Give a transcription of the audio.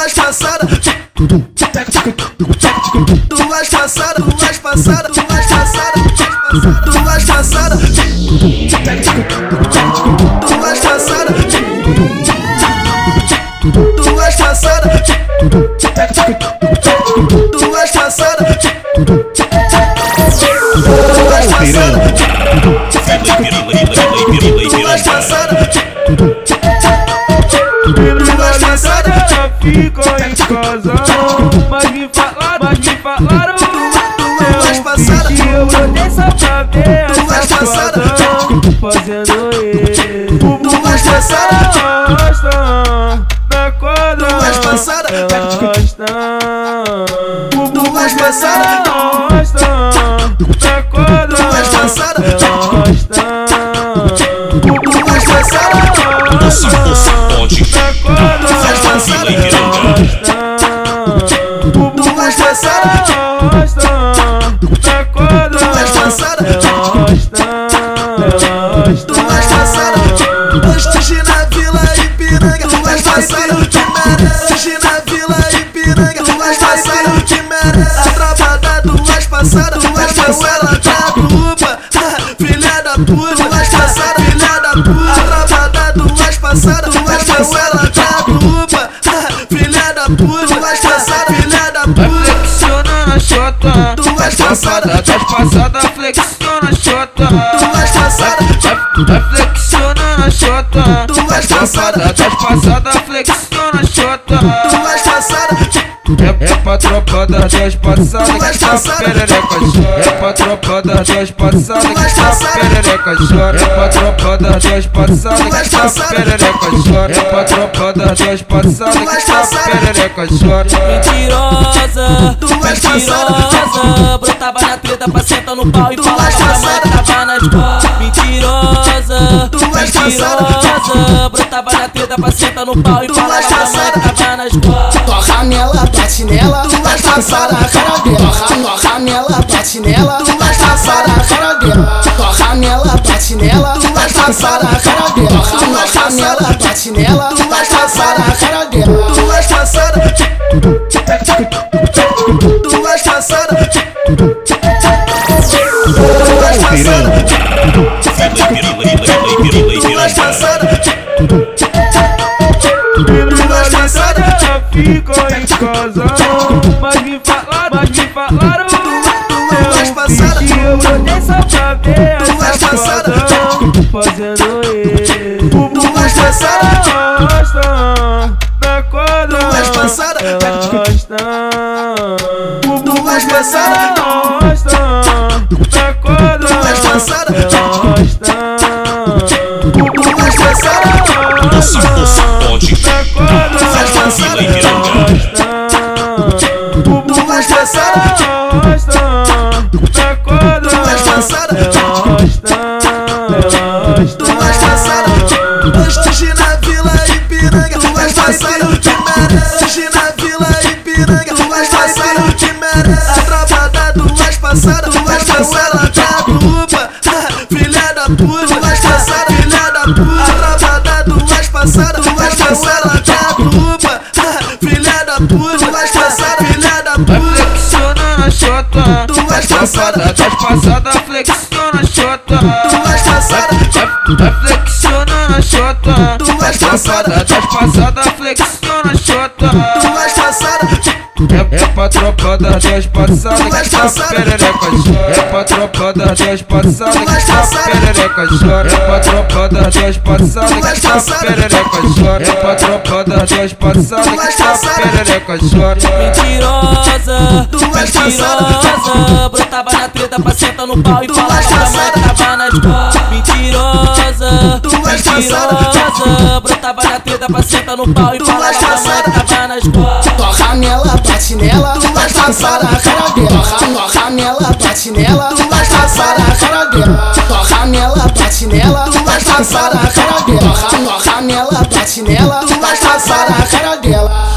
duas passadas. Duas passadas, duas passadas, duas passadas, duas passadas. Duas passadas. Duas passadas. Duas tu Duas passadas. tu passadas. Duas passadas ficou em casa Mas me falaram, mas me falaram Que eu brotei só pra ver essa situação Fazendo ele. Tu bumbum passada. Na corda Ela gosta O bumbum passada. Na corda passada, tu és passada, tá culpa, filha da puta, tu és passada, filha da puta, travada, tu és passada, tu és passada, tá culpa, filha da puta, tu és passada, filha da puta passada, tá passada, flexiona a chota. Tu mais passada, tá flexiona a chota. Tu mais tá passada, tá passada, flexiona a chota. Tu mais é, pra tropa das duas passadas que tá perereca chora É pra tropa das duas passadas que tá perereca chora É pra tropa das duas passadas que tá perereca chora É pra tropa das duas passadas que tá perereca chora Mentirosa, Duas mentirosa Brotava na treta pra sentar no pau e Duas falava pra mãe que tava Mentirosa, Duas mentirosa Brotava na treta pra sentar no pau e Duas falava pra mãe que tava nas costas. Toca nela, bate nela, tu vai passar a cara dela. Toca nela, bate nela, tu vai passar a cara dela. Toca nela, bate nela, tu vai passar a cara dela. Toca nela, bate nela, tu vai passar a cara Ela ficou em casão Mas me falaram, mas me falaram. Tu, tu, eu botei só pra ver essa fodão Fazendo isso. Tu és passada Arrasta na quadra Tu és passada Arrasta Tu és passada Arrasta na quadra Tu és passada passada, tu vais passada, tá lupa, filha da puta, tu vais passada, filha da puta, travada, tu vais passada, tu vais passada, tá lupa, filha da puta, tu vais chota, tu és cansada, tá passada, flexiona chota, tu és cansada, flexiona chota, tu és cansada, tá passada, flexiona chota, tu é, pra tropa das duas passadas que tá perereca chora. É pra tropa das duas passadas que tá perereca chora. É pra tropa das duas passadas que tá perereca chora. É pra tropa das duas passadas que tá perereca chora. Mentirosa, mentirosa. Brotava na treta pra sentar no pau e falava pra mãe tava na escola. Mentirosa, mentirosa Brotava na treta pra sentar no pau e falar que a mãe tava na escola Toca nela, bate nela, tu vai passar a cara dela Toca nela, bate nela, tu vai passar a cara dela Toca nela, bate nela, tu vai passar a cara dela Toca nela, bate nela, tu vai passar a cara dela